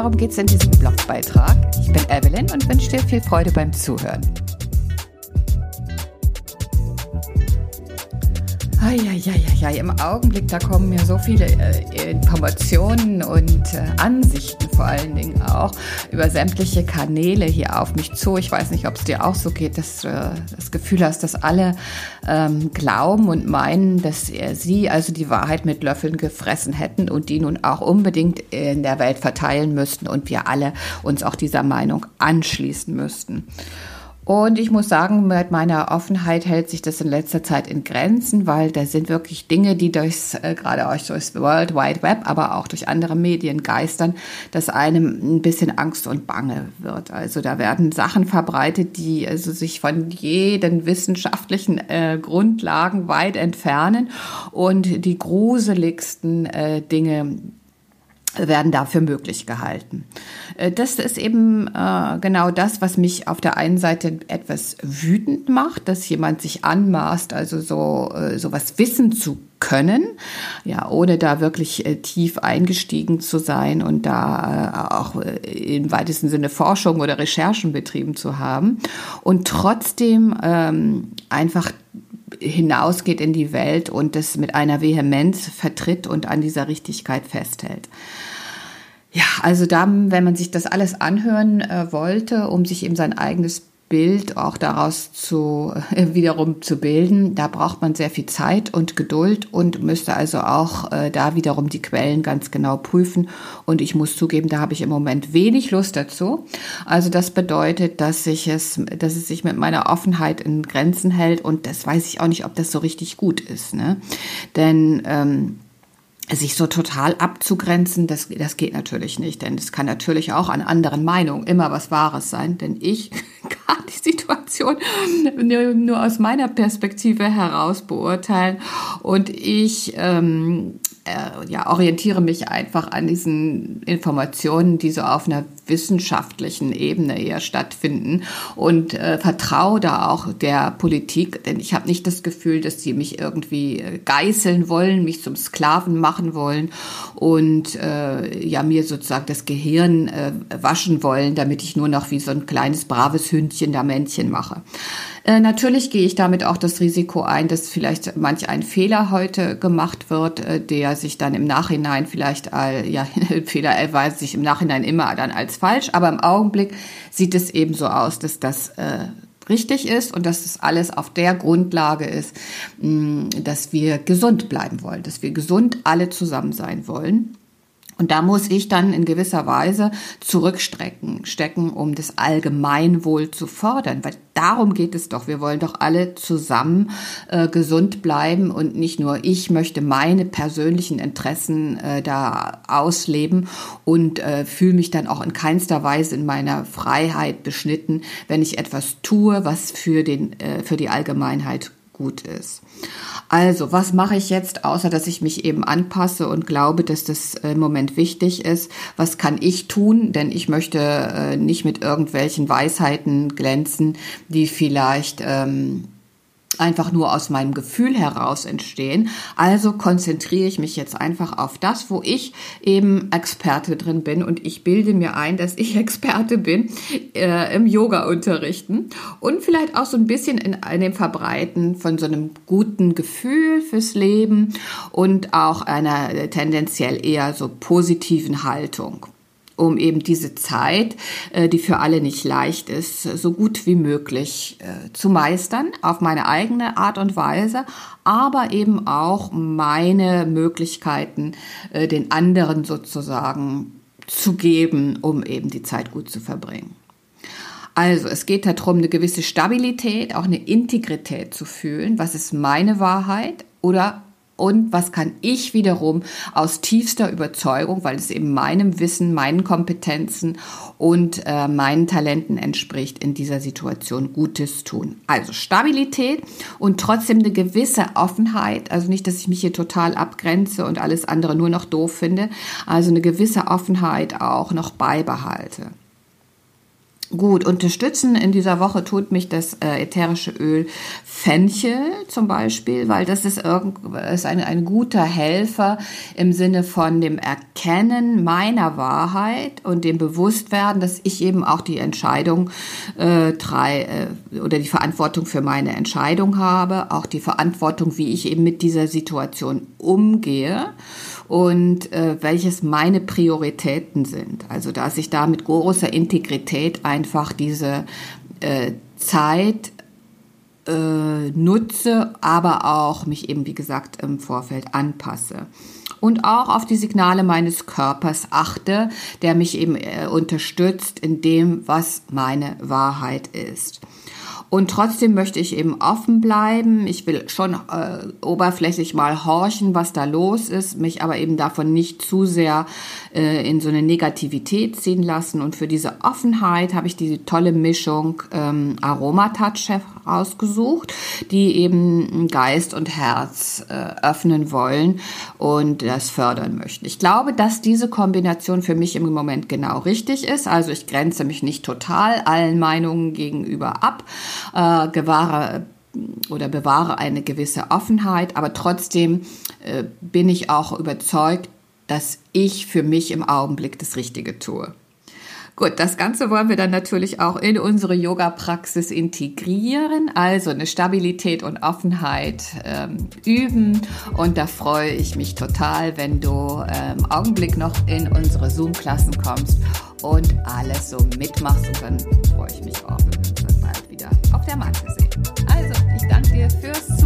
darum geht es in diesem Blogbeitrag. Ich bin Evelyn und wünsche dir viel Freude beim Zuhören. Ja, im Augenblick, da kommen mir so viele äh, Informationen und äh, Ansichten vor allen Dingen auch über sämtliche Kanäle hier auf mich zu. Ich weiß nicht, ob es dir auch so geht, dass du äh, das Gefühl hast, dass alle ähm, glauben und meinen, dass sie also die Wahrheit mit Löffeln gefressen hätten und die nun auch unbedingt in der Welt verteilen müssten und wir alle uns auch dieser Meinung anschließen müssten. Und ich muss sagen, mit meiner Offenheit hält sich das in letzter Zeit in Grenzen, weil da sind wirklich Dinge, die durchs, äh, gerade auch durchs World Wide Web, aber auch durch andere Medien geistern, dass einem ein bisschen Angst und Bange wird. Also da werden Sachen verbreitet, die also sich von jeden wissenschaftlichen äh, Grundlagen weit entfernen und die gruseligsten äh, Dinge werden dafür möglich gehalten. Äh, das ist eben äh, genau das, was mich auf der einen Seite etwas wütend macht, dass jemand sich anmaßt, also so äh, sowas wissen zu können, ja, ohne da wirklich äh, tief eingestiegen zu sein und da äh, auch äh, im weitesten Sinne Forschung oder Recherchen betrieben zu haben und trotzdem ähm, einfach hinausgeht in die Welt und das mit einer Vehemenz vertritt und an dieser Richtigkeit festhält. Ja, also da, wenn man sich das alles anhören äh, wollte, um sich eben sein eigenes Bild auch daraus zu äh, wiederum zu bilden, da braucht man sehr viel Zeit und Geduld und müsste also auch äh, da wiederum die Quellen ganz genau prüfen. Und ich muss zugeben, da habe ich im Moment wenig Lust dazu. Also das bedeutet, dass ich es, dass es sich mit meiner Offenheit in Grenzen hält und das weiß ich auch nicht, ob das so richtig gut ist. Ne? Denn ähm, sich so total abzugrenzen, das, das geht natürlich nicht, denn es kann natürlich auch an anderen Meinungen immer was Wahres sein, denn ich kann die Situation nur, aus meiner Perspektive heraus beurteilen. Und ich ähm, äh, ja, orientiere mich einfach an diesen Informationen, die so auf einer wissenschaftlichen Ebene eher stattfinden und äh, vertraue da auch der Politik, denn ich habe nicht das Gefühl, dass sie mich irgendwie äh, geißeln wollen, mich zum Sklaven machen wollen und äh, ja mir sozusagen das Gehirn äh, waschen wollen, damit ich nur noch wie so ein kleines braves Hündchen da Männchen mache. Äh, natürlich gehe ich damit auch das Risiko ein, dass vielleicht manch ein Fehler heute gemacht wird, äh, der sich dann im Nachhinein vielleicht, ja, Fehler erweist sich im Nachhinein immer dann als falsch, aber im Augenblick sieht es eben so aus, dass das äh, richtig ist und dass es alles auf der Grundlage ist, mh, dass wir gesund bleiben wollen, dass wir gesund alle zusammen sein wollen. Und da muss ich dann in gewisser Weise zurückstrecken, stecken, um das Allgemeinwohl zu fördern, weil darum geht es doch. Wir wollen doch alle zusammen äh, gesund bleiben und nicht nur ich möchte meine persönlichen Interessen äh, da ausleben und äh, fühle mich dann auch in keinster Weise in meiner Freiheit beschnitten, wenn ich etwas tue, was für den äh, für die Allgemeinheit gut ist. Also, was mache ich jetzt, außer dass ich mich eben anpasse und glaube, dass das äh, im Moment wichtig ist? Was kann ich tun? Denn ich möchte äh, nicht mit irgendwelchen Weisheiten glänzen, die vielleicht ähm, einfach nur aus meinem Gefühl heraus entstehen. Also konzentriere ich mich jetzt einfach auf das, wo ich eben Experte drin bin. Und ich bilde mir ein, dass ich Experte bin äh, im Yoga-Unterrichten und vielleicht auch so ein bisschen in, in dem Verbreiten von so einem guten Gefühl fürs Leben und auch einer tendenziell eher so positiven Haltung um eben diese Zeit, äh, die für alle nicht leicht ist, so gut wie möglich äh, zu meistern, auf meine eigene Art und Weise, aber eben auch meine Möglichkeiten äh, den anderen sozusagen zu geben, um eben die Zeit gut zu verbringen. Also es geht darum, eine gewisse Stabilität, auch eine Integrität zu fühlen. Was ist meine Wahrheit? Oder und was kann ich wiederum aus tiefster Überzeugung, weil es eben meinem Wissen, meinen Kompetenzen und äh, meinen Talenten entspricht, in dieser Situation Gutes tun. Also Stabilität und trotzdem eine gewisse Offenheit, also nicht, dass ich mich hier total abgrenze und alles andere nur noch doof finde, also eine gewisse Offenheit auch noch beibehalte. Gut, unterstützen in dieser Woche tut mich das äh, ätherische Öl Fenchel zum Beispiel, weil das ist, ist ein, ein guter Helfer im Sinne von dem Erkennen meiner Wahrheit und dem Bewusstwerden, dass ich eben auch die Entscheidung äh, drei, äh, oder die Verantwortung für meine Entscheidung habe, auch die Verantwortung, wie ich eben mit dieser Situation umgehe und äh, welches meine Prioritäten sind. Also dass ich da mit großer Integrität einfach diese äh, Zeit äh, nutze, aber auch mich eben, wie gesagt, im Vorfeld anpasse. Und auch auf die Signale meines Körpers achte, der mich eben äh, unterstützt in dem, was meine Wahrheit ist. Und trotzdem möchte ich eben offen bleiben. Ich will schon äh, oberflächlich mal horchen, was da los ist, mich aber eben davon nicht zu sehr äh, in so eine Negativität ziehen lassen. Und für diese Offenheit habe ich diese tolle Mischung ähm, Aromatouch ausgesucht, die eben Geist und Herz äh, öffnen wollen und das fördern möchten. Ich glaube, dass diese Kombination für mich im Moment genau richtig ist. Also ich grenze mich nicht total allen Meinungen gegenüber ab äh, gewahre oder bewahre eine gewisse Offenheit, aber trotzdem äh, bin ich auch überzeugt, dass ich für mich im Augenblick das Richtige tue. Gut, das Ganze wollen wir dann natürlich auch in unsere Yoga-Praxis integrieren, also eine Stabilität und Offenheit ähm, üben. Und da freue ich mich total, wenn du ähm, im Augenblick noch in unsere Zoom-Klassen kommst und alles so mitmachst. Und dann freue ich mich auch, wenn der Matte sehen. Also, ich danke dir fürs